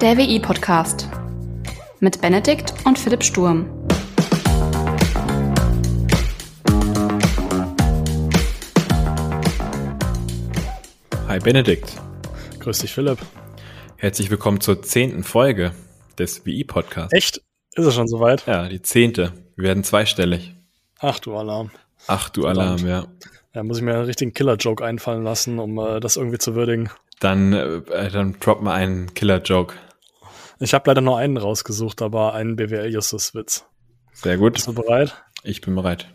Der WI-Podcast mit Benedikt und Philipp Sturm. Hi Benedikt. Grüß dich, Philipp. Herzlich willkommen zur zehnten Folge des WI-Podcasts. Echt? Ist es schon soweit? Ja, die zehnte. Wir werden zweistellig. Ach du Alarm. Ach du Alarm, ja. Ja, muss ich mir einen richtigen Killer-Joke einfallen lassen, um äh, das irgendwie zu würdigen. Dann, äh, dann drop mal einen Killer-Joke. Ich habe leider nur einen rausgesucht, aber einen BWL-Justus-Witz. Sehr gut. Bist du bereit? Ich bin bereit.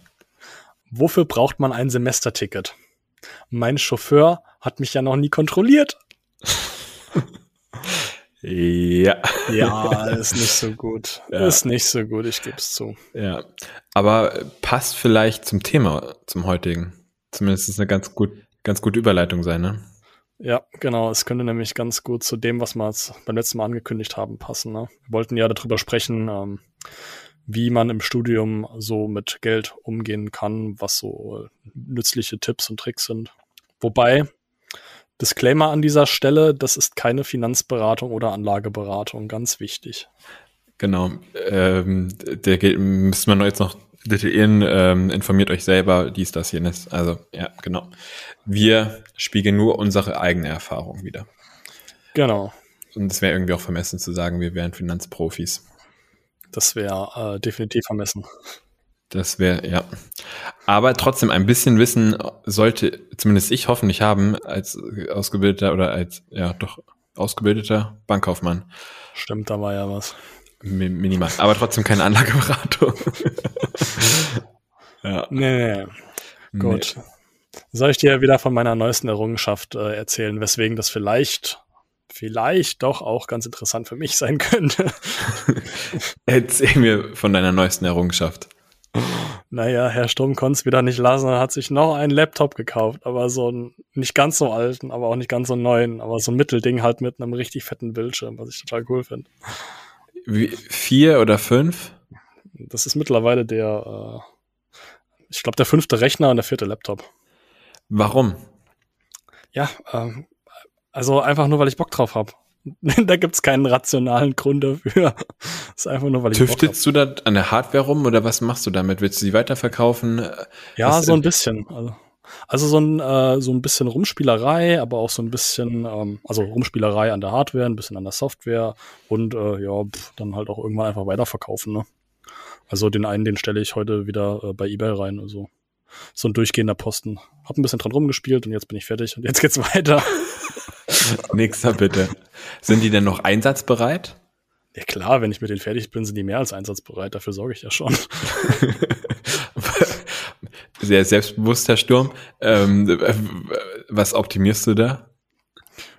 Wofür braucht man ein Semesterticket? Mein Chauffeur hat mich ja noch nie kontrolliert. Ja. Ja, ist nicht so gut. Ja. Ist nicht so gut, ich gebe es zu. Ja. Aber passt vielleicht zum Thema, zum heutigen. Zumindest ist es eine ganz gut, ganz gute Überleitung sein, ne? Ja, genau. Es könnte nämlich ganz gut zu dem, was wir beim letzten Mal angekündigt haben, passen. Ne? Wir wollten ja darüber sprechen, ähm, wie man im Studium so mit Geld umgehen kann, was so äh, nützliche Tipps und Tricks sind. Wobei, Disclaimer an dieser Stelle, das ist keine Finanzberatung oder Anlageberatung, ganz wichtig. Genau. Ähm, der müsste man jetzt noch detaillieren, ähm, informiert euch selber, dies, das, jenes. Also, ja, genau. Wir spiegeln nur unsere eigene Erfahrung wieder. Genau. Und es wäre irgendwie auch vermessen zu sagen, wir wären Finanzprofis. Das wäre äh, definitiv vermessen. Das wäre, ja. Aber trotzdem, ein bisschen Wissen sollte zumindest ich hoffentlich haben, als ausgebildeter oder als, ja, doch ausgebildeter Bankkaufmann. Stimmt, da war ja was. Mi- Minimal. Aber trotzdem keine Anlageberatung. Ja. Nee, nee. Gut. Soll ich dir wieder von meiner neuesten Errungenschaft äh, erzählen, weswegen das vielleicht, vielleicht doch auch ganz interessant für mich sein könnte? Erzähl mir von deiner neuesten Errungenschaft. naja, Herr Sturm konnte es wieder nicht lassen, er hat sich noch einen Laptop gekauft, aber so einen nicht ganz so alten, aber auch nicht ganz so neuen, aber so ein Mittelding halt mit einem richtig fetten Bildschirm, was ich total cool finde. Wie, vier oder fünf? Das ist mittlerweile der, äh, ich glaube, der fünfte Rechner und der vierte Laptop. Warum? Ja, ähm, also einfach nur, weil ich Bock drauf habe. da gibt's keinen rationalen Grund dafür. Das ist einfach nur, weil ich. Tüftelst du da an der Hardware rum oder was machst du damit? Willst du sie weiterverkaufen? Ja, Was- so ein bisschen. Also, also so ein, äh, so ein bisschen Rumspielerei, aber auch so ein bisschen, ähm, also Rumspielerei an der Hardware, ein bisschen an der Software und äh, ja, pff, dann halt auch irgendwann einfach weiterverkaufen. Ne? Also den einen, den stelle ich heute wieder äh, bei eBay rein. Also so ein durchgehender Posten. Hab ein bisschen dran rumgespielt und jetzt bin ich fertig und jetzt geht's weiter. Nächster bitte. Sind die denn noch einsatzbereit? Ja klar, wenn ich mit denen fertig bin, sind die mehr als einsatzbereit. Dafür sorge ich ja schon. Sehr selbstbewusst, Herr Sturm. Ähm, was optimierst du da?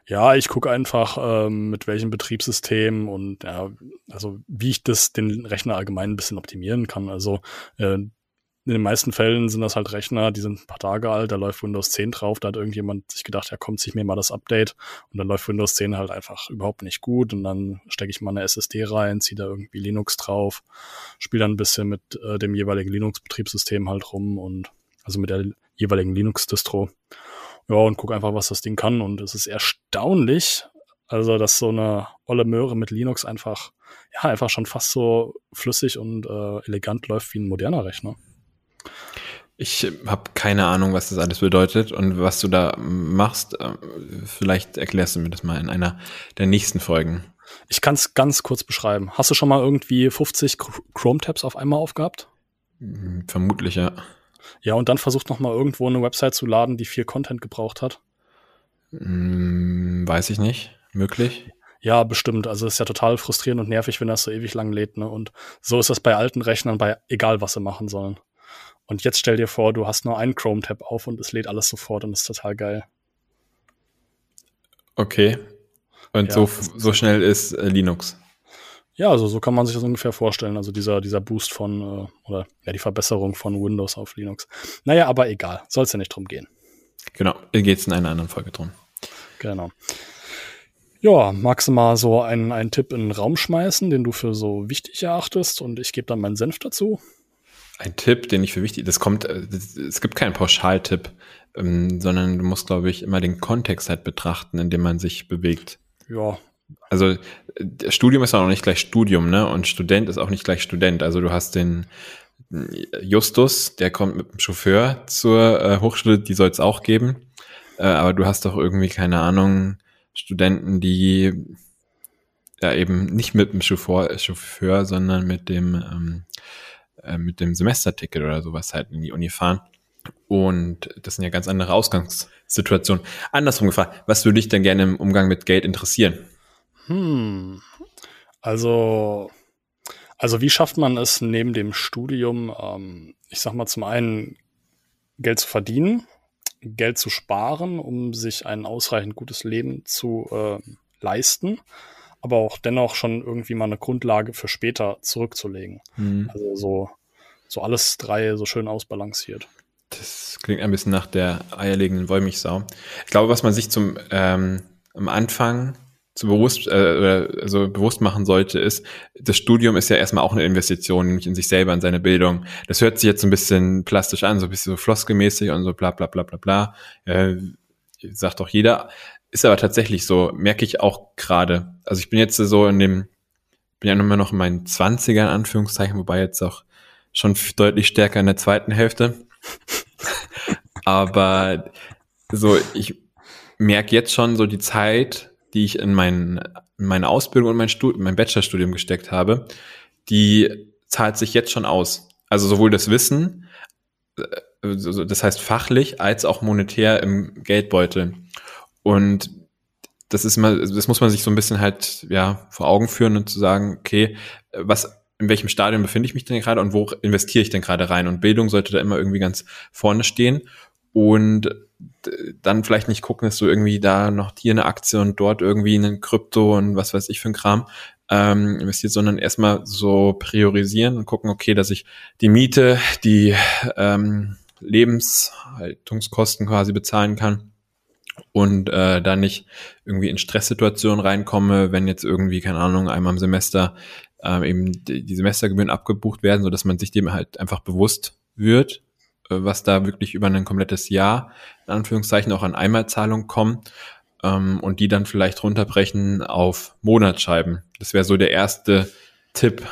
Ja, ich gucke einfach, ähm, mit welchem Betriebssystem und ja, also wie ich das den Rechner allgemein ein bisschen optimieren kann. Also äh, in den meisten Fällen sind das halt Rechner, die sind ein paar Tage alt, da läuft Windows 10 drauf, da hat irgendjemand sich gedacht, ja kommt sich mir mal das Update und dann läuft Windows 10 halt einfach überhaupt nicht gut und dann stecke ich mal eine SSD rein, ziehe da irgendwie Linux drauf, spiele dann ein bisschen mit äh, dem jeweiligen Linux-Betriebssystem halt rum und also mit der jeweiligen Linux-Distro. Ja, und guck einfach, was das Ding kann. Und es ist erstaunlich, also dass so eine olle Möhre mit Linux einfach, ja, einfach schon fast so flüssig und äh, elegant läuft wie ein moderner Rechner. Ich habe keine Ahnung, was das alles bedeutet und was du da machst. Ähm, Vielleicht erklärst du mir das mal in einer der nächsten Folgen. Ich kann es ganz kurz beschreiben. Hast du schon mal irgendwie 50 Chr- Chrome-Tabs auf einmal aufgehabt? Hm, Vermutlich, ja. Ja, und dann versucht noch mal irgendwo eine Website zu laden, die viel Content gebraucht hat. Hm, Weiß ich nicht. Möglich. Ja, bestimmt. Also es ist ja total frustrierend und nervig, wenn das so ewig lang lädt. Ne? Und so ist das bei alten Rechnern, bei egal was sie machen sollen. Und jetzt stell dir vor, du hast nur einen Chrome-Tab auf und es lädt alles sofort und ist total geil. Okay. Und Ja, so, so schnell ist äh, Linux. Ja, also so kann man sich das ungefähr vorstellen. Also dieser, dieser Boost von, äh, oder ja, die Verbesserung von Windows auf Linux. Naja, aber egal. Soll es ja nicht drum gehen. Genau. Geht es in einer anderen Folge drum. Genau. Ja, magst du mal so einen, einen Tipp in den Raum schmeißen, den du für so wichtig erachtest? Und ich gebe dann meinen Senf dazu. Ein Tipp, den ich für wichtig, das kommt, äh, das, es gibt keinen Pauschaltipp, ähm, sondern du musst, glaube ich, immer den Kontext halt betrachten, in dem man sich bewegt. Ja, also Studium ist auch noch nicht gleich Studium, ne? Und Student ist auch nicht gleich Student. Also du hast den Justus, der kommt mit dem Chauffeur zur äh, Hochschule, die soll es auch geben. Äh, aber du hast doch irgendwie, keine Ahnung, Studenten, die ja eben nicht mit dem Chauffeur, Chauffeur sondern mit dem, ähm, äh, mit dem Semesterticket oder sowas halt in die Uni fahren. Und das sind ja ganz andere Ausgangssituationen. Andersrum gefragt, was würde dich denn gerne im Umgang mit Geld interessieren? Hm. Also, also wie schafft man es neben dem Studium, ähm, ich sag mal, zum einen Geld zu verdienen, Geld zu sparen, um sich ein ausreichend gutes Leben zu äh, leisten, aber auch dennoch schon irgendwie mal eine Grundlage für später zurückzulegen. Mhm. Also so, so alles drei so schön ausbalanciert. Das klingt ein bisschen nach der eierlegenden Wollmilchsau. Ich glaube, was man sich zum ähm, am Anfang zu bewusst, äh, also bewusst machen sollte, ist, das Studium ist ja erstmal auch eine Investition, nämlich in sich selber, in seine Bildung. Das hört sich jetzt so ein bisschen plastisch an, so ein bisschen so floskelmäßig und so bla bla bla bla bla. Äh, sagt doch jeder. Ist aber tatsächlich so, merke ich auch gerade. Also ich bin jetzt so in dem, bin ja immer noch in meinen Zwanzigern, Anführungszeichen, wobei jetzt auch schon deutlich stärker in der zweiten Hälfte. aber so, ich merke jetzt schon so die Zeit, die ich in, mein, in meine Ausbildung und mein, Stud mein Bachelorstudium gesteckt habe, die zahlt sich jetzt schon aus. Also sowohl das Wissen, äh, das heißt fachlich, als auch monetär im Geldbeutel. Und das ist mal, das muss man sich so ein bisschen halt ja vor Augen führen und zu sagen, okay, was in welchem Stadium befinde ich mich denn gerade und wo investiere ich denn gerade rein? Und Bildung sollte da immer irgendwie ganz vorne stehen. Und dann vielleicht nicht gucken, dass du irgendwie da noch hier eine Aktie und dort irgendwie einen Krypto und was weiß ich für ein Kram ähm, investiert, sondern erstmal so priorisieren und gucken, okay, dass ich die Miete, die ähm, Lebenshaltungskosten quasi bezahlen kann und äh, da nicht irgendwie in Stresssituationen reinkomme, wenn jetzt irgendwie, keine Ahnung, einmal im Semester ähm, eben die, die Semestergebühren abgebucht werden, so dass man sich dem halt einfach bewusst wird was da wirklich über ein komplettes Jahr, in Anführungszeichen, auch an Einmalzahlung kommen ähm, und die dann vielleicht runterbrechen auf Monatsscheiben. Das wäre so der erste Tipp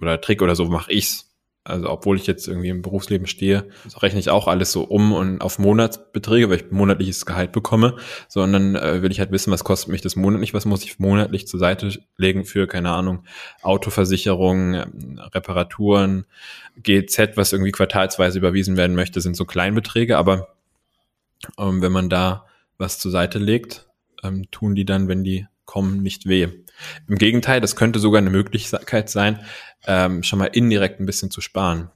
oder Trick oder so mache ich's. Also obwohl ich jetzt irgendwie im Berufsleben stehe, rechne ich auch alles so um und auf Monatsbeträge, weil ich monatliches Gehalt bekomme, sondern äh, will ich halt wissen, was kostet mich das monatlich, was muss ich monatlich zur Seite legen für, keine Ahnung, Autoversicherung, Reparaturen, GZ, was irgendwie quartalsweise überwiesen werden möchte, sind so Kleinbeträge, aber ähm, wenn man da was zur Seite legt, ähm, tun die dann, wenn die kommen, nicht weh. Im Gegenteil, das könnte sogar eine Möglichkeit sein, ähm, schon mal indirekt ein bisschen zu sparen.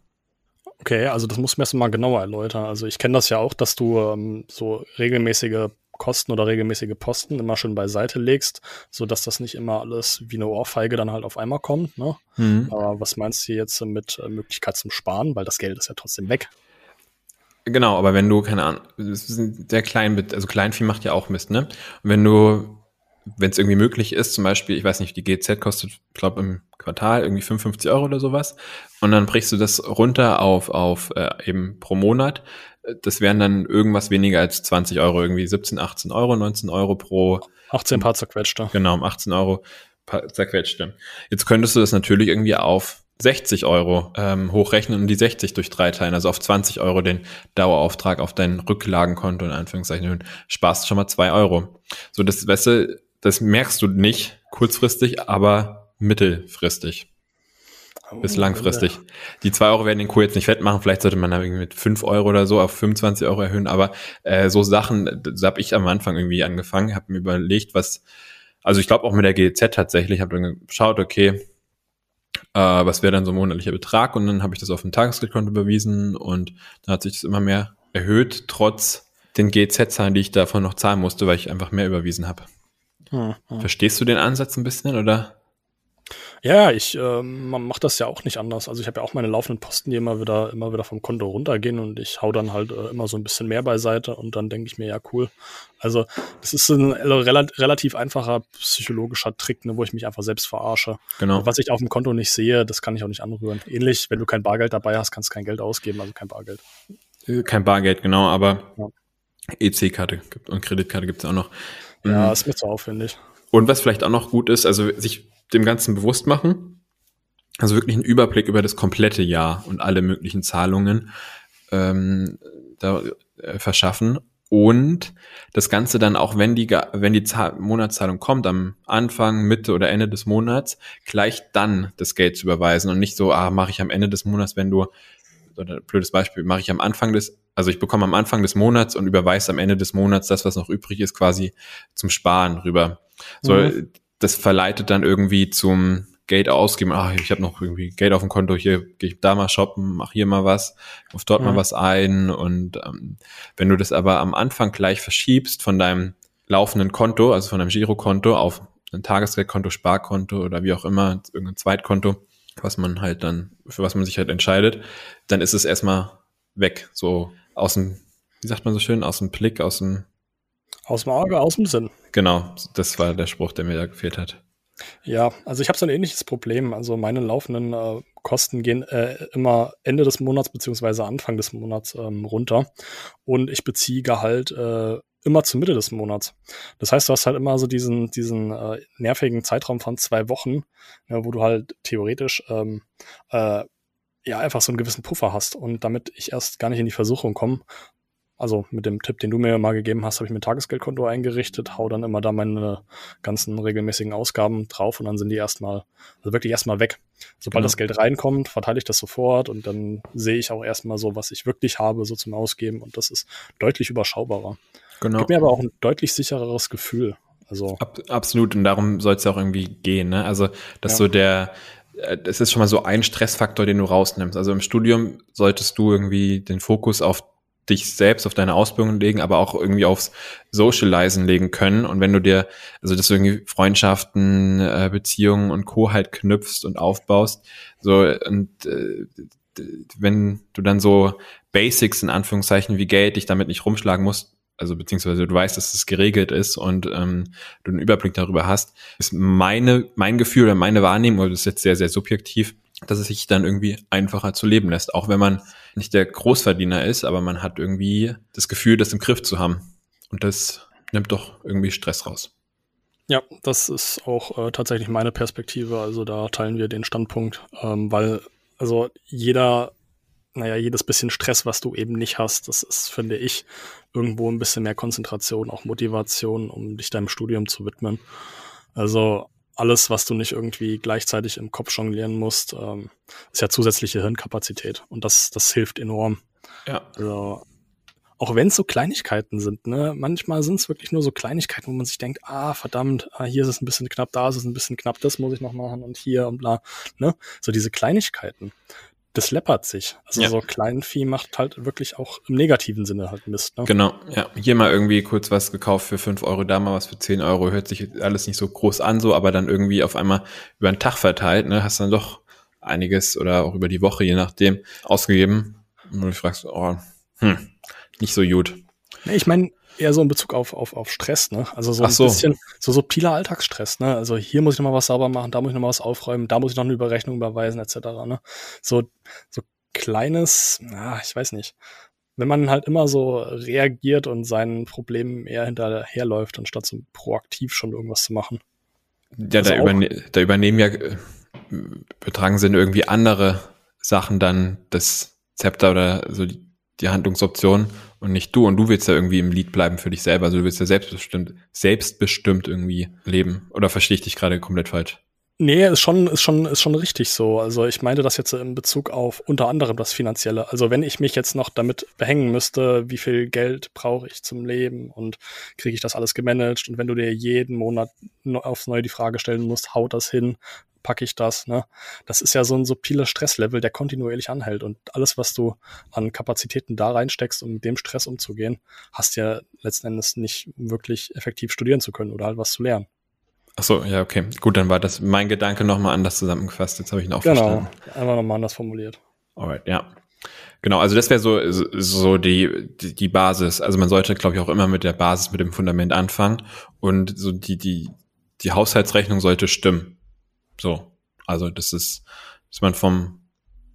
Okay, also das muss mir erst mal genauer erläutern. Also ich kenne das ja auch, dass du ähm, so regelmäßige Kosten oder regelmäßige Posten immer schön beiseite legst, so dass das nicht immer alles wie eine Ohrfeige dann halt auf einmal kommt. Ne? Mhm. Aber was meinst du jetzt mit äh, Möglichkeit zum Sparen? Weil das Geld ist ja trotzdem weg. Genau, aber wenn du, keine Ahnung, der klein, also Kleinvieh macht ja auch Mist, ne? Und wenn du wenn es irgendwie möglich ist, zum Beispiel, ich weiß nicht, die GZ kostet, ich glaube, im Quartal irgendwie 55 Euro oder sowas. Und dann brichst du das runter auf, auf äh, eben pro Monat. Das wären dann irgendwas weniger als 20 Euro, irgendwie 17, 18 Euro, 19 Euro pro. 18 paar zerquetschte. Genau, 18 Euro zerquetschte. Jetzt könntest du das natürlich irgendwie auf 60 Euro ähm, hochrechnen und die 60 durch drei teilen, also auf 20 Euro den Dauerauftrag auf dein Rücklagenkonto in Anführungszeichen sparst schon mal zwei Euro. So, das, weißt du, das merkst du nicht kurzfristig, aber mittelfristig. bis oh, langfristig. Die zwei Euro werden den Kuh jetzt nicht wettmachen. Vielleicht sollte man da irgendwie mit fünf Euro oder so auf 25 Euro erhöhen. Aber äh, so Sachen, so habe ich am Anfang irgendwie angefangen, habe mir überlegt, was, also ich glaube auch mit der GZ tatsächlich, habe dann geschaut, okay, äh, was wäre dann so ein monatlicher Betrag? Und dann habe ich das auf ein Tagesgeldkonto überwiesen und dann hat sich das immer mehr erhöht, trotz den GZ-Zahlen, die ich davon noch zahlen musste, weil ich einfach mehr überwiesen habe. Hm, hm. Verstehst du den Ansatz ein bisschen oder? Ja, ich ähm, man macht das ja auch nicht anders. Also ich habe ja auch meine laufenden Posten, die immer wieder immer wieder vom Konto runtergehen und ich hau dann halt äh, immer so ein bisschen mehr beiseite und dann denke ich mir ja cool. Also das ist ein rel relativ einfacher psychologischer Trick, ne, wo ich mich einfach selbst verarsche. Genau. was ich auf dem Konto nicht sehe, das kann ich auch nicht anrühren. Ähnlich, wenn du kein Bargeld dabei hast, kannst du kein Geld ausgeben, also kein Bargeld. Äh, kein Bargeld, genau, aber ja. EC-Karte und Kreditkarte gibt es auch noch. Ja, mhm. ist mir zu aufwendig. Und was vielleicht auch noch gut ist, also sich dem Ganzen bewusst machen, also wirklich einen Überblick über das komplette Jahr und alle möglichen Zahlungen ähm, da, äh, verschaffen und das Ganze dann auch, wenn die, wenn die Zahl, Monatszahlung kommt, am Anfang, Mitte oder Ende des Monats, gleich dann das Geld zu überweisen und nicht so, ah, mache ich am Ende des Monats, wenn du, oder blödes Beispiel, mache ich am Anfang des, also ich bekomme am Anfang des Monats und überweise am Ende des Monats das, was noch übrig ist, quasi zum Sparen rüber. So, mhm. das verleitet dann irgendwie zum, Geld ausgeben, ach, ich habe noch irgendwie Geld auf dem Konto, hier gehe ich da mal shoppen, mach hier mal was, auf dort mhm. mal was ein. Und ähm, wenn du das aber am Anfang gleich verschiebst von deinem laufenden Konto, also von deinem Girokonto auf ein Tagesgeldkonto, Sparkonto oder wie auch immer, irgendein Zweitkonto, was man halt dann, für was man sich halt entscheidet, dann ist es erstmal weg, so aus dem, wie sagt man so schön, aus dem Blick, aus dem aus dem Auge, aus dem Sinn. Genau, das war der Spruch, der mir da gefehlt hat. Ja, also ich habe so ein ähnliches Problem. Also meine laufenden äh, Kosten gehen äh, immer Ende des Monats beziehungsweise Anfang des Monats ähm, runter und ich beziehe Gehalt äh, immer zur Mitte des Monats. Das heißt, du hast halt immer so diesen, diesen äh, nervigen Zeitraum von zwei Wochen, ja, wo du halt theoretisch ähm, äh, ja einfach so einen gewissen Puffer hast und damit ich erst gar nicht in die Versuchung komme, also mit dem Tipp, den du mir mal gegeben hast, habe ich mir ein Tagesgeldkonto eingerichtet, hau dann immer da meine ganzen regelmäßigen Ausgaben drauf und dann sind die erstmal, also wirklich erstmal weg. Sobald genau. das Geld reinkommt, verteile ich das sofort und dann sehe ich auch erstmal so, was ich wirklich habe, so zum Ausgeben und das ist deutlich überschaubarer. Genau. Gibt mir aber auch ein deutlich sichereres Gefühl. Also Ab, absolut und darum soll es ja auch irgendwie gehen. Ne? Also dass ja. so der das äh, ist schon mal so ein Stressfaktor, den du rausnimmst. Also im Studium solltest du irgendwie den Fokus auf dich selbst auf deine Ausbildung legen, aber auch irgendwie aufs Socializen legen können. Und wenn du dir, also dass du irgendwie Freundschaften, äh, Beziehungen und Co. halt knüpfst und aufbaust, so und äh, wenn du dann so Basics in Anführungszeichen wie Geld dich damit nicht rumschlagen musst, also beziehungsweise du weißt, dass es geregelt ist und ähm, du einen Überblick darüber hast, ist meine, mein Gefühl oder meine Wahrnehmung, das ist jetzt sehr, sehr subjektiv, dass es sich dann irgendwie einfacher zu leben lässt. Auch wenn man nicht der Großverdiener ist, aber man hat irgendwie das Gefühl, das im Griff zu haben. Und das nimmt doch irgendwie Stress raus. Ja, das ist auch äh, tatsächlich meine Perspektive. Also da teilen wir den Standpunkt, ähm, weil also jeder, naja, jedes bisschen Stress, was du eben nicht hast, das ist, finde ich, irgendwo ein bisschen mehr Konzentration, auch Motivation, um dich deinem Studium zu widmen. Also alles, was du nicht irgendwie gleichzeitig im Kopf jonglieren musst, ähm, ist ja zusätzliche Hirnkapazität. Und das, das hilft enorm. Ja. Also, auch wenn es so Kleinigkeiten sind, ne? Manchmal sind es wirklich nur so Kleinigkeiten, wo man sich denkt, ah, verdammt, ah, hier ist es ein bisschen knapp, da ist es ein bisschen knapp, das muss ich noch machen und hier und bla, ne? So diese Kleinigkeiten das läppert sich. Also ja. so Kleinvieh macht halt wirklich auch im negativen Sinne halt Mist. Ne? Genau, ja. Hier mal irgendwie kurz was gekauft für fünf Euro, da mal was für zehn Euro. Hört sich alles nicht so groß an, so, aber dann irgendwie auf einmal über den Tag verteilt, ne, hast dann doch einiges oder auch über die Woche, je nachdem, ausgegeben. Und du fragst, oh, hm, nicht so gut. Ich meine, eher so in Bezug auf, auf, auf Stress, ne? Also so ein so. bisschen so subtiler Alltagsstress, ne? Also hier muss ich noch mal was sauber machen, da muss ich noch mal was aufräumen, da muss ich noch eine Überrechnung überweisen, etc. Ne? So, so kleines, na, ich weiß nicht. Wenn man halt immer so reagiert und seinen Problemen eher hinterherläuft, anstatt so proaktiv schon irgendwas zu machen. Ja, also da, überne da übernehmen ja äh, betragen sind irgendwie andere Sachen dann das Zepter oder so die, die Handlungsoption und nicht du. Und du willst ja irgendwie im Lied bleiben für dich selber. Also du willst ja selbstbestimmt, selbstbestimmt irgendwie leben. Oder verstehe ich dich gerade komplett falsch? Nee, ist schon, ist schon, ist schon richtig so. Also ich meinte das jetzt in Bezug auf unter anderem das Finanzielle. Also wenn ich mich jetzt noch damit behängen müsste, wie viel Geld brauche ich zum Leben und kriege ich das alles gemanagt und wenn du dir jeden Monat aufs Neue die Frage stellen musst, haut das hin, packe ich das, ne? Das ist ja so ein subtiler Stresslevel, der kontinuierlich anhält. Und alles, was du an Kapazitäten da reinsteckst, um mit dem Stress umzugehen, hast ja letzten Endes nicht wirklich effektiv studieren zu können oder halt was zu lernen. Ach so, ja, okay. Gut, dann war das mein Gedanke nochmal anders zusammengefasst. Jetzt habe ich ihn auch genau, verstanden. Genau, einfach nochmal anders formuliert. Alright, ja. Genau, also das wäre so, so die, die, die Basis. Also man sollte, glaube ich, auch immer mit der Basis, mit dem Fundament anfangen. Und so die, die, die Haushaltsrechnung sollte stimmen. So. Also, das ist, dass man vom,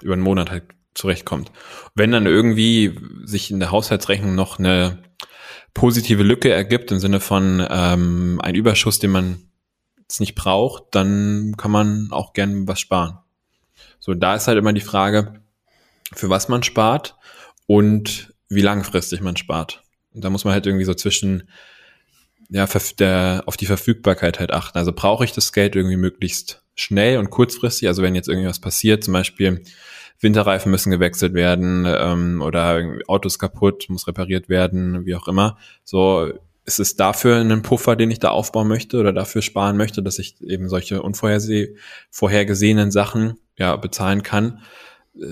über einen Monat halt zurechtkommt. Wenn dann irgendwie sich in der Haushaltsrechnung noch eine positive Lücke ergibt, im Sinne von ähm, ein Überschuss, den man es nicht braucht, dann kann man auch gern was sparen. So, da ist halt immer die Frage, für was man spart und wie langfristig man spart. Und da muss man halt irgendwie so zwischen ja, der, auf die Verfügbarkeit halt achten. Also brauche ich das Geld irgendwie möglichst schnell und kurzfristig. Also wenn jetzt irgendwas passiert, zum Beispiel Winterreifen müssen gewechselt werden ähm, oder Autos kaputt, muss repariert werden, wie auch immer. So ist es dafür einen Puffer, den ich da aufbauen möchte oder dafür sparen möchte, dass ich eben solche unvorhergesehenen Sachen ja bezahlen kann.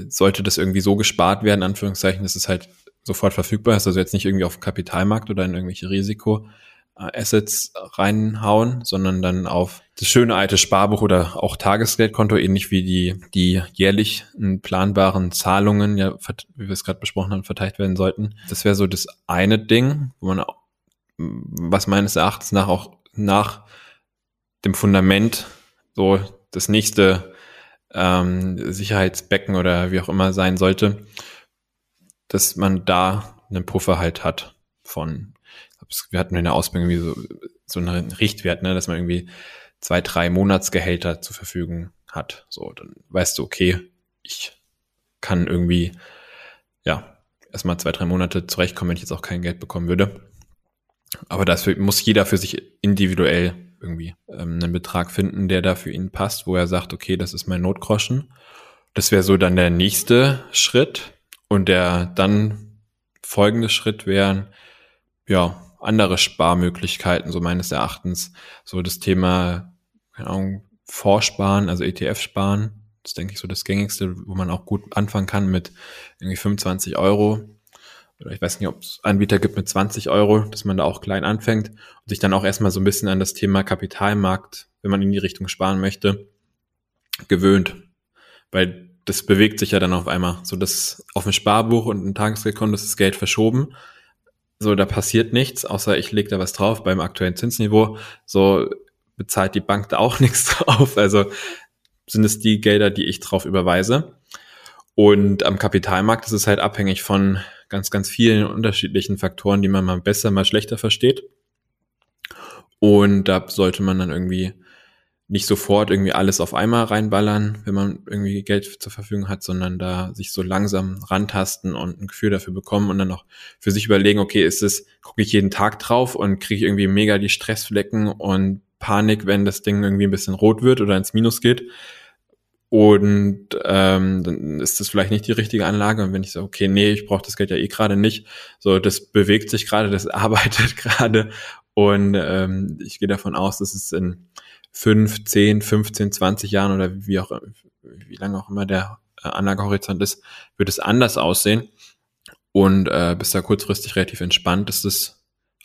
Sollte das irgendwie so gespart werden, Anführungszeichen, dass es halt sofort verfügbar ist, also jetzt nicht irgendwie auf dem Kapitalmarkt oder in irgendwelche Risiko, Assets reinhauen, sondern dann auf das schöne alte Sparbuch oder auch Tagesgeldkonto, ähnlich wie die, die jährlich planbaren Zahlungen, ja, wie wir es gerade besprochen haben, verteilt werden sollten. Das wäre so das eine Ding, wo man, was meines Erachtens nach auch nach dem Fundament so das nächste ähm, Sicherheitsbecken oder wie auch immer sein sollte, dass man da einen Puffer halt hat von wir hatten in der Ausbildung irgendwie so, so einen Richtwert, ne, dass man irgendwie zwei, drei Monatsgehälter zur Verfügung hat. So, dann weißt du, okay, ich kann irgendwie, ja, erstmal zwei, drei Monate zurechtkommen, wenn ich jetzt auch kein Geld bekommen würde. Aber dafür muss jeder für sich individuell irgendwie ähm, einen Betrag finden, der da für ihn passt, wo er sagt, okay, das ist mein Notgroschen. Das wäre so dann der nächste Schritt. Und der dann folgende Schritt wären, ja, andere Sparmöglichkeiten, so meines Erachtens. So das Thema, keine Ahnung, Vorsparen, also ETF-Sparen. Das denke ich so das gängigste, wo man auch gut anfangen kann mit irgendwie 25 Euro. Oder ich weiß nicht, ob es Anbieter gibt mit 20 Euro, dass man da auch klein anfängt und sich dann auch erstmal so ein bisschen an das Thema Kapitalmarkt, wenn man in die Richtung sparen möchte, gewöhnt. Weil das bewegt sich ja dann auf einmal. So dass auf ein Sparbuch und ein Tagesgeldkonto ist das Geld verschoben so, da passiert nichts, außer ich lege da was drauf beim aktuellen Zinsniveau. So bezahlt die Bank da auch nichts drauf. Also sind es die Gelder, die ich drauf überweise. Und am Kapitalmarkt ist es halt abhängig von ganz, ganz vielen unterschiedlichen Faktoren, die man mal besser, mal schlechter versteht. Und da sollte man dann irgendwie nicht sofort irgendwie alles auf einmal reinballern, wenn man irgendwie Geld zur Verfügung hat, sondern da sich so langsam rantasten und ein Gefühl dafür bekommen und dann auch für sich überlegen, okay, ist es, gucke ich jeden Tag drauf und kriege ich irgendwie mega die Stressflecken und Panik, wenn das Ding irgendwie ein bisschen rot wird oder ins Minus geht. Und ähm, dann ist das vielleicht nicht die richtige Anlage. Und wenn ich so, okay, nee, ich brauche das Geld ja eh gerade nicht. So, das bewegt sich gerade, das arbeitet gerade. Und ähm, ich gehe davon aus, dass es in fünf, zehn, 15, 20 Jahren oder wie auch, wie lange auch immer der äh, Anlagehorizont ist, wird es anders aussehen. Und äh, bis da kurzfristig relativ entspannt ist es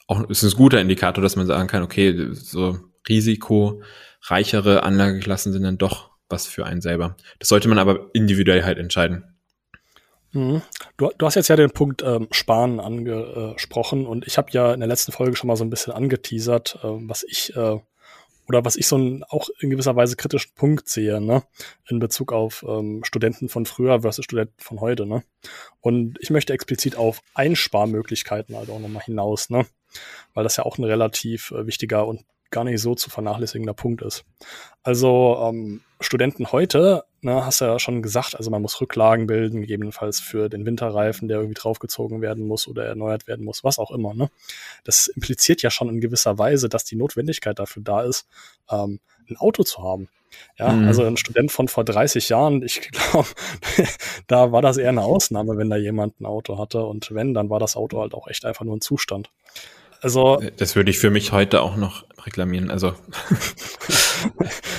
auch ist ein guter Indikator, dass man sagen kann, okay, so risikoreichere Anlageklassen sind dann doch was für einen selber. Das sollte man aber individuell halt entscheiden. Mhm. Du, du, hast jetzt ja den Punkt ähm, Sparen angesprochen und ich habe ja in der letzten Folge schon mal so ein bisschen angeteasert, äh, was ich äh, oder was ich so ein, auch in gewisser Weise kritischen Punkt sehe, ne, in Bezug auf ähm, Studenten von früher versus Studenten von heute, ne. Und ich möchte explizit auf Einsparmöglichkeiten halt auch nochmal hinaus, ne, weil das ja auch ein relativ äh, wichtiger und gar nicht so zu vernachlässigender Punkt ist. Also ähm, Studenten heute, ne, hast du ja schon gesagt, also man muss Rücklagen bilden, gegebenenfalls für den Winterreifen, der irgendwie draufgezogen werden muss oder erneuert werden muss, was auch immer. Ne? Das impliziert ja schon in gewisser Weise, dass die Notwendigkeit dafür da ist, ähm, ein Auto zu haben. Ja, mhm. also ein Student von vor 30 Jahren, ich glaube, da war das eher eine Ausnahme, wenn da jemand ein Auto hatte. Und wenn, dann war das Auto halt auch echt einfach nur ein Zustand. Also. Das würde ich für mich heute auch noch reklamieren. Also.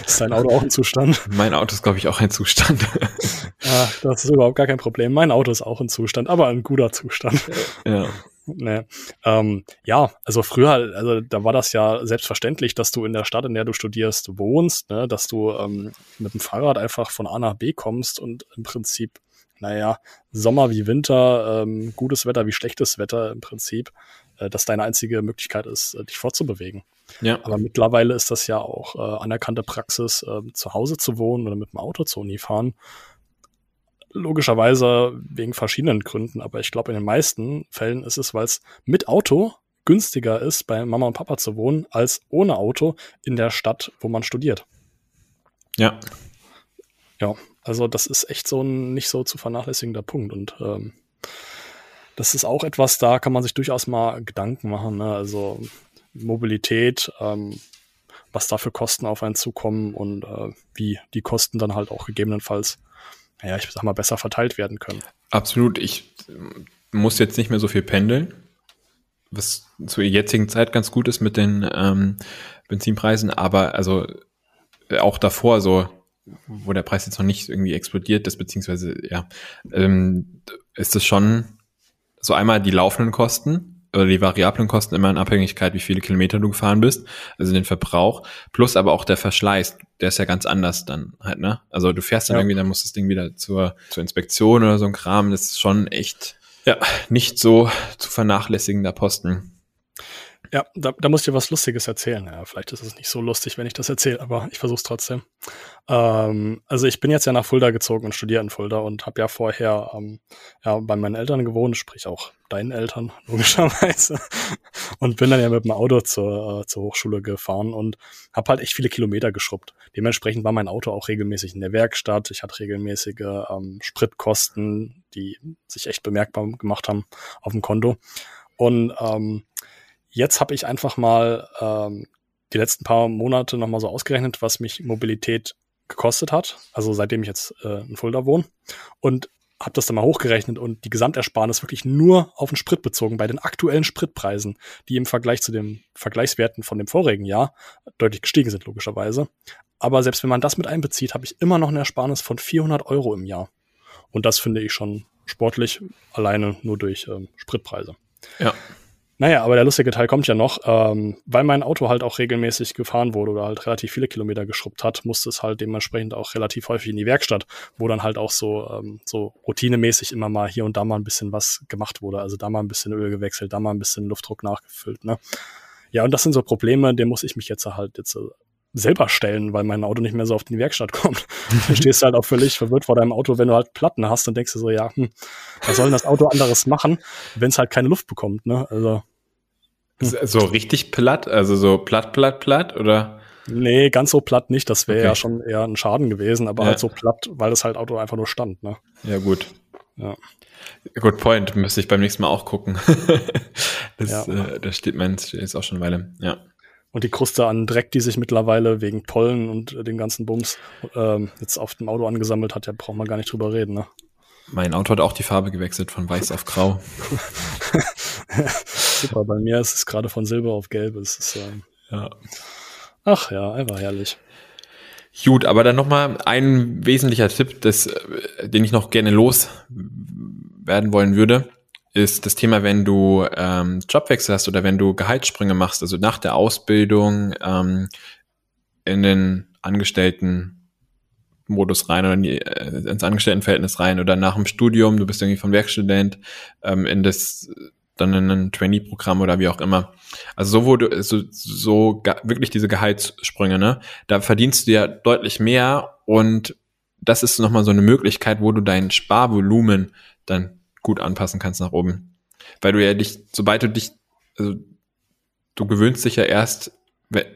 ist dein Auto auch ein Zustand? Mein Auto ist, glaube ich, auch ein Zustand. ah, das ist überhaupt gar kein Problem. Mein Auto ist auch ein Zustand, aber ein guter Zustand. Ja. Nee. Ähm, ja, also früher, also da war das ja selbstverständlich, dass du in der Stadt, in der du studierst, wohnst, ne, dass du ähm, mit dem Fahrrad einfach von A nach B kommst und im Prinzip, naja, Sommer wie Winter, ähm, gutes Wetter wie schlechtes Wetter im Prinzip, äh, dass deine einzige Möglichkeit ist, äh, dich fortzubewegen. Ja. Aber mittlerweile ist das ja auch äh, anerkannte Praxis, äh, zu Hause zu wohnen oder mit dem Auto zur Uni fahren. Logischerweise wegen verschiedenen Gründen, aber ich glaube, in den meisten Fällen ist es, weil es mit Auto günstiger ist, bei Mama und Papa zu wohnen, als ohne Auto in der Stadt, wo man studiert. Ja. Ja, also das ist echt so ein nicht so zu vernachlässigender Punkt. Und ähm, das ist auch etwas, da kann man sich durchaus mal Gedanken machen. Ne? Also Mobilität, ähm, was da für Kosten auf einen zukommen und äh, wie die Kosten dann halt auch gegebenenfalls, naja, ich sag mal, besser verteilt werden können. Absolut. Ich muss jetzt nicht mehr so viel pendeln, was zur jetzigen Zeit ganz gut ist mit den ähm, Benzinpreisen, aber also auch davor so, wo der Preis jetzt noch nicht irgendwie explodiert ist, beziehungsweise ja, ähm, ist es schon so einmal die laufenden Kosten, oder die variablen Kosten immer in Abhängigkeit, wie viele Kilometer du gefahren bist, also den Verbrauch, plus aber auch der Verschleiß, der ist ja ganz anders dann halt, ne? Also du fährst dann ja. irgendwie, dann muss das Ding wieder zur, zur Inspektion oder so ein Kram, das ist schon echt, ja, nicht so zu vernachlässigender Posten. Ja, da, da muss ich dir was Lustiges erzählen. Ja, vielleicht ist es nicht so lustig, wenn ich das erzähle, aber ich versuche es trotzdem. Ähm, also ich bin jetzt ja nach Fulda gezogen und studiere in Fulda und habe ja vorher ähm, ja, bei meinen Eltern gewohnt, sprich auch deinen Eltern, logischerweise. Und bin dann ja mit dem Auto zur, äh, zur Hochschule gefahren und habe halt echt viele Kilometer geschrubbt. Dementsprechend war mein Auto auch regelmäßig in der Werkstatt. Ich hatte regelmäßige ähm, Spritkosten, die sich echt bemerkbar gemacht haben auf dem Konto. Und ähm, Jetzt habe ich einfach mal ähm, die letzten paar Monate nochmal so ausgerechnet, was mich Mobilität gekostet hat. Also seitdem ich jetzt äh, in Fulda wohne. Und habe das dann mal hochgerechnet und die Gesamtersparnis wirklich nur auf den Sprit bezogen bei den aktuellen Spritpreisen, die im Vergleich zu den Vergleichswerten von dem vorigen Jahr deutlich gestiegen sind, logischerweise. Aber selbst wenn man das mit einbezieht, habe ich immer noch eine Ersparnis von 400 Euro im Jahr. Und das finde ich schon sportlich, alleine nur durch ähm, Spritpreise. Ja. Naja, aber der lustige Teil kommt ja noch. Ähm, weil mein Auto halt auch regelmäßig gefahren wurde oder halt relativ viele Kilometer geschrubbt hat, musste es halt dementsprechend auch relativ häufig in die Werkstatt, wo dann halt auch so, ähm, so routinemäßig immer mal hier und da mal ein bisschen was gemacht wurde. Also da mal ein bisschen Öl gewechselt, da mal ein bisschen Luftdruck nachgefüllt. Ne? Ja, und das sind so Probleme, dem muss ich mich jetzt halt jetzt äh, selber stellen, weil mein Auto nicht mehr so auf die Werkstatt kommt. du stehst halt auch völlig verwirrt vor deinem Auto, wenn du halt Platten hast und denkst du so, ja, hm, was soll denn das Auto anderes machen, wenn es halt keine Luft bekommt, ne? Also. So richtig platt, also so platt, platt, platt, oder? Nee, ganz so platt nicht, das wäre okay. ja schon eher ein Schaden gewesen, aber ja. halt so platt, weil das halt Auto einfach nur stand, ne? Ja, gut. Ja. Good point, müsste ich beim nächsten Mal auch gucken. das, ja. äh, da steht meins jetzt auch schon eine Weile, ja. Und die Kruste an Dreck, die sich mittlerweile wegen Pollen und äh, den ganzen Bums ähm, jetzt auf dem Auto angesammelt hat, ja, braucht man gar nicht drüber reden, ne? Mein Auto hat auch die Farbe gewechselt von weiß auf grau. Super, bei mir ist es gerade von Silber auf Gelb. Es ist, ähm, ja. Ach ja, einfach herrlich. Gut, aber dann nochmal ein wesentlicher Tipp, das, äh, den ich noch gerne loswerden wollen würde ist das Thema, wenn du ähm, Jobwechsel hast oder wenn du Gehaltssprünge machst, also nach der Ausbildung ähm, in den Angestelltenmodus rein oder in die, äh, ins Angestelltenverhältnis rein oder nach dem Studium, du bist irgendwie vom Werkstudent ähm, in das dann in ein Trainee-Programm oder wie auch immer. Also so wurde so, so wirklich diese Gehaltssprünge, ne? Da verdienst du ja deutlich mehr und das ist nochmal so eine Möglichkeit, wo du dein Sparvolumen dann gut anpassen kannst nach oben. Weil du ja dich, sobald du dich, also du gewöhnst dich ja erst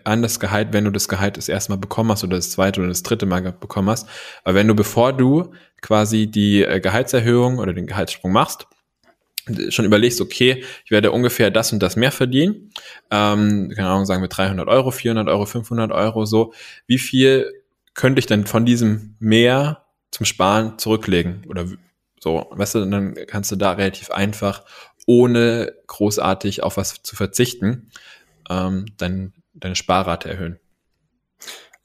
an das Gehalt, wenn du das Gehalt das erste Mal bekommen hast oder das zweite oder das dritte Mal bekommen hast. Aber wenn du, bevor du quasi die äh, Gehaltserhöhung oder den Gehaltssprung machst, schon überlegst, okay, ich werde ungefähr das und das mehr verdienen, ähm, keine Ahnung, sagen wir 300 Euro, 400 Euro, 500 Euro, so, wie viel könnte ich denn von diesem mehr zum Sparen zurücklegen? Oder so, weißt du, dann kannst du da relativ einfach, ohne großartig auf was zu verzichten, ähm, dein, deine Sparrate erhöhen.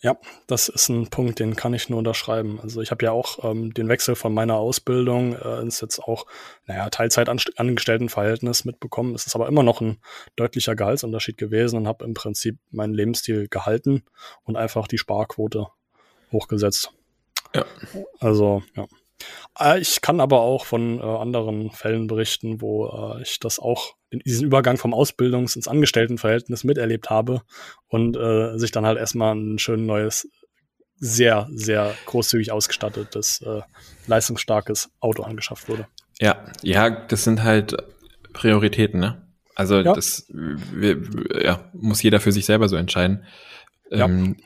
Ja, das ist ein Punkt, den kann ich nur unterschreiben. Also ich habe ja auch ähm, den Wechsel von meiner Ausbildung äh, ins jetzt auch, naja, Teilzeitangestelltenverhältnis mitbekommen. Es ist aber immer noch ein deutlicher Gehaltsunterschied gewesen und habe im Prinzip meinen Lebensstil gehalten und einfach die Sparquote hochgesetzt. Ja. Also, ja. Äh, ich kann aber auch von äh, anderen Fällen berichten, wo äh, ich das auch diesen Übergang vom Ausbildungs- ins Angestelltenverhältnis miterlebt habe und äh, sich dann halt erstmal ein schön neues, sehr, sehr großzügig ausgestattetes, äh, leistungsstarkes Auto angeschafft wurde. Ja, ja, das sind halt Prioritäten, ne? Also ja. das wir, ja, muss jeder für sich selber so entscheiden. Ja. Ähm,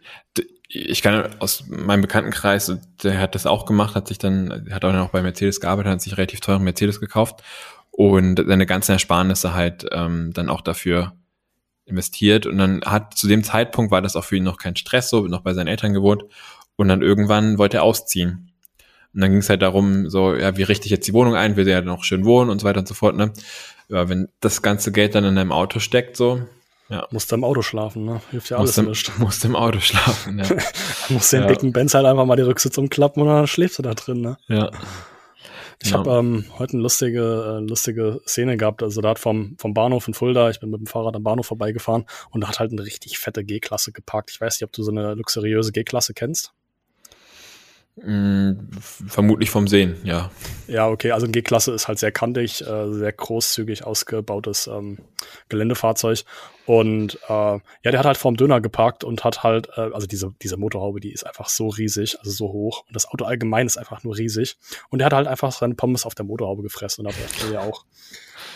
ich kann aus meinem Bekanntenkreis, der hat das auch gemacht, hat sich dann, hat auch noch bei Mercedes gearbeitet, hat sich relativ teuren Mercedes gekauft und seine ganzen Ersparnisse halt ähm, dann auch dafür investiert und dann hat zu dem Zeitpunkt war das auch für ihn noch kein Stress, so noch bei seinen Eltern gewohnt und dann irgendwann wollte er ausziehen. Und dann ging es halt darum, so, ja, wie richte ich jetzt die Wohnung ein, will er ja noch schön wohnen und so weiter und so fort, ne? Ja, wenn das ganze Geld dann in deinem Auto steckt, so, ja. Musst im Auto schlafen, ne? Hilft ja alles nicht. Musst im Auto schlafen, ja. musst den ja. dicken Benz halt einfach mal die Rücksitz umklappen und dann schläfst du da drin, ne? Ja. Ich ja. habe ähm, heute eine lustige, äh, lustige Szene gehabt. Also da hat vom, vom Bahnhof in Fulda, ich bin mit dem Fahrrad am Bahnhof vorbeigefahren und da hat halt eine richtig fette G-Klasse geparkt. Ich weiß nicht, ob du so eine luxuriöse G-Klasse kennst. Mm, vermutlich vom Sehen, ja. Ja, okay, also ein G-Klasse ist halt sehr kantig, äh, sehr großzügig ausgebautes ähm, Geländefahrzeug. Und äh, ja, der hat halt vorm Döner geparkt und hat halt, äh, also diese, diese Motorhaube, die ist einfach so riesig, also so hoch. Und das Auto allgemein ist einfach nur riesig. Und der hat halt einfach seine Pommes auf der Motorhaube gefressen und da dachte ja auch.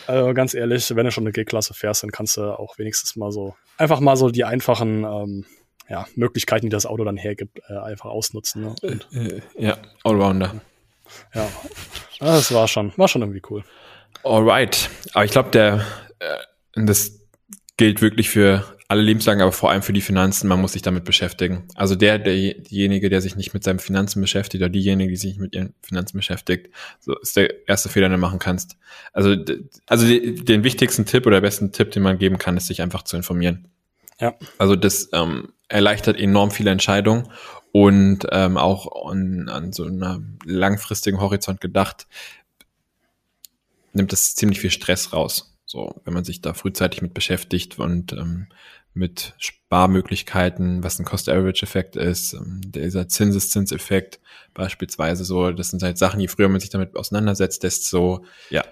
Also ganz ehrlich, wenn du schon eine G-Klasse fährst, dann kannst du auch wenigstens mal so, einfach mal so die einfachen ähm, ja, Möglichkeiten, die das Auto dann hergibt, äh, einfach ausnutzen. Ne? Und, äh, äh, ja, Allrounder. Ja, das war schon, war schon irgendwie cool. Alright. Aber ich glaube, der, äh, das gilt wirklich für alle Lebenslagen, aber vor allem für die Finanzen, man muss sich damit beschäftigen. Also der, derjenige, der sich nicht mit seinen Finanzen beschäftigt, oder diejenige, die sich nicht mit ihren Finanzen beschäftigt, so ist der erste Fehler, den du machen kannst. Also, also den wichtigsten Tipp oder besten Tipp, den man geben kann, ist sich einfach zu informieren. Ja. Also das ähm, erleichtert enorm viele Entscheidungen und ähm, auch an, an so einer langfristigen Horizont gedacht, nimmt das ziemlich viel Stress raus. So, wenn man sich da frühzeitig mit beschäftigt und ähm, mit Sparmöglichkeiten, was ein Cost-Average-Effekt ist, ähm, dieser Zinseszinseffekt beispielsweise so, das sind halt Sachen, je früher man sich damit auseinandersetzt, desto ja,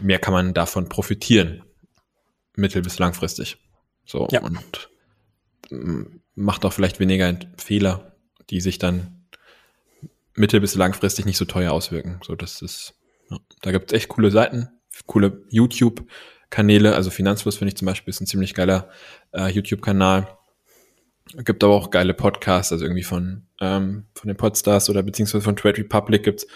mehr kann man davon profitieren, mittel- bis langfristig. So, ja. und macht auch vielleicht weniger Fehler, die sich dann mittel- bis langfristig nicht so teuer auswirken. So, das ist, ja. da gibt es echt coole Seiten, coole YouTube-Kanäle. Also Finanzfluss finde ich zum Beispiel ist ein ziemlich geiler äh, YouTube-Kanal. Gibt aber auch geile Podcasts, also irgendwie von, ähm, von den Podstars oder beziehungsweise von Trade Republic gibt's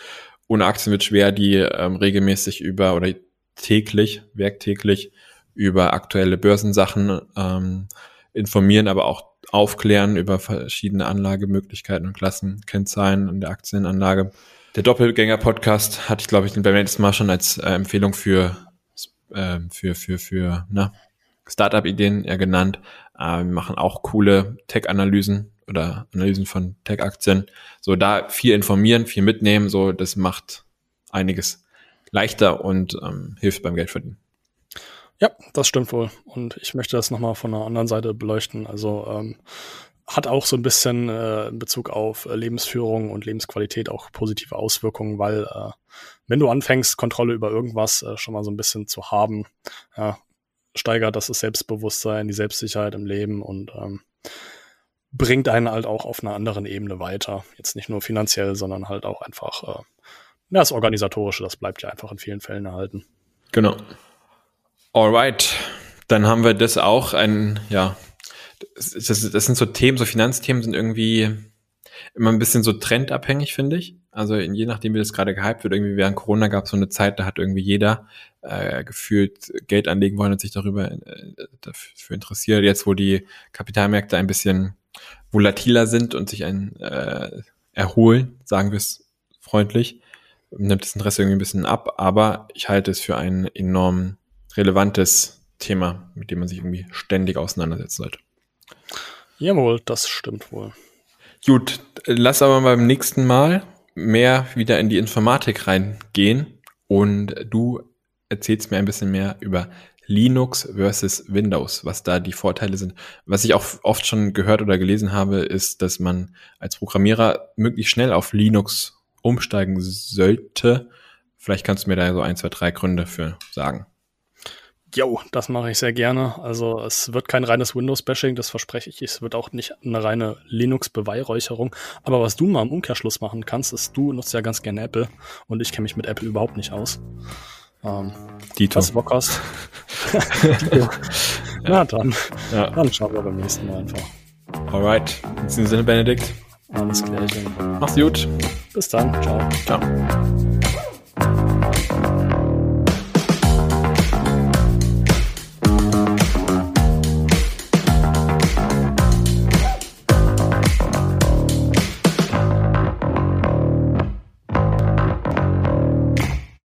ohne Aktien wird schwer, die ähm, regelmäßig über oder täglich, werktäglich über aktuelle Börsensachen ähm, informieren, aber auch aufklären über verschiedene Anlagemöglichkeiten und Klassen, Kennzahlen in der Aktienanlage. Der Doppelgänger-Podcast hatte ich, glaube ich, beim letzten Mal schon als äh, Empfehlung für, äh, für, für, für na, Startup-Ideen ja genannt. Äh, wir machen auch coole Tech-Analysen oder Analysen von Tech-Aktien. So da viel informieren, viel mitnehmen, so das macht einiges leichter und ähm, hilft beim Geldverdienen. Ja, das stimmt wohl. Und ich möchte das nochmal von einer anderen Seite beleuchten. Also ähm, hat auch so ein bisschen äh, in Bezug auf äh, Lebensführung und Lebensqualität auch positive Auswirkungen, weil äh, wenn du anfängst, Kontrolle über irgendwas äh, schon mal so ein bisschen zu haben, ja, steigert das, das Selbstbewusstsein, die Selbstsicherheit im Leben und ähm, bringt einen halt auch auf einer anderen Ebene weiter. Jetzt nicht nur finanziell, sondern halt auch einfach äh, ja, das Organisatorische, das bleibt ja einfach in vielen Fällen erhalten. Genau. Alright, dann haben wir das auch ein, ja, das, das, sind so Themen, so Finanzthemen sind irgendwie immer ein bisschen so trendabhängig, finde ich. Also je nachdem, wie das gerade gehypt wird, irgendwie während Corona gab es so eine Zeit, da hat irgendwie jeder äh, gefühlt Geld anlegen wollen und sich darüber äh, dafür interessiert. Jetzt, wo die Kapitalmärkte ein bisschen volatiler sind und sich ein äh, erholen, sagen wir es freundlich, nimmt das Interesse irgendwie ein bisschen ab. Aber ich halte es für einen enorm relevantes Thema, mit dem man sich irgendwie ständig auseinandersetzen sollte. Jawohl, das stimmt wohl. Gut, lass aber beim nächsten Mal mehr wieder in die Informatik reingehen und du erzählst mir ein bisschen mehr über Linux versus Windows, was da die Vorteile sind. Was ich auch oft schon gehört oder gelesen habe, ist, dass man als Programmierer möglichst schnell auf Linux umsteigen sollte. Vielleicht kannst du mir da so ein, zwei, drei Gründe für sagen. Jo, das mache ich sehr gerne. Also es wird kein reines Windows-Bashing, das verspreche ich. Es wird auch nicht eine reine Linux-Beweihräucherung. Aber was du mal im Umkehrschluss machen kannst, ist, du nutzt ja ganz gerne Apple und ich kenne mich mit Apple überhaupt nicht aus. Ähm, Dito. was du Bock hast. Na dann. Ja. Dann schauen wir beim nächsten Mal einfach. Alright. In diesem Sinne, Benedikt. Alles Klärchen. Mach's gut. Bis dann. Ciao. Ciao.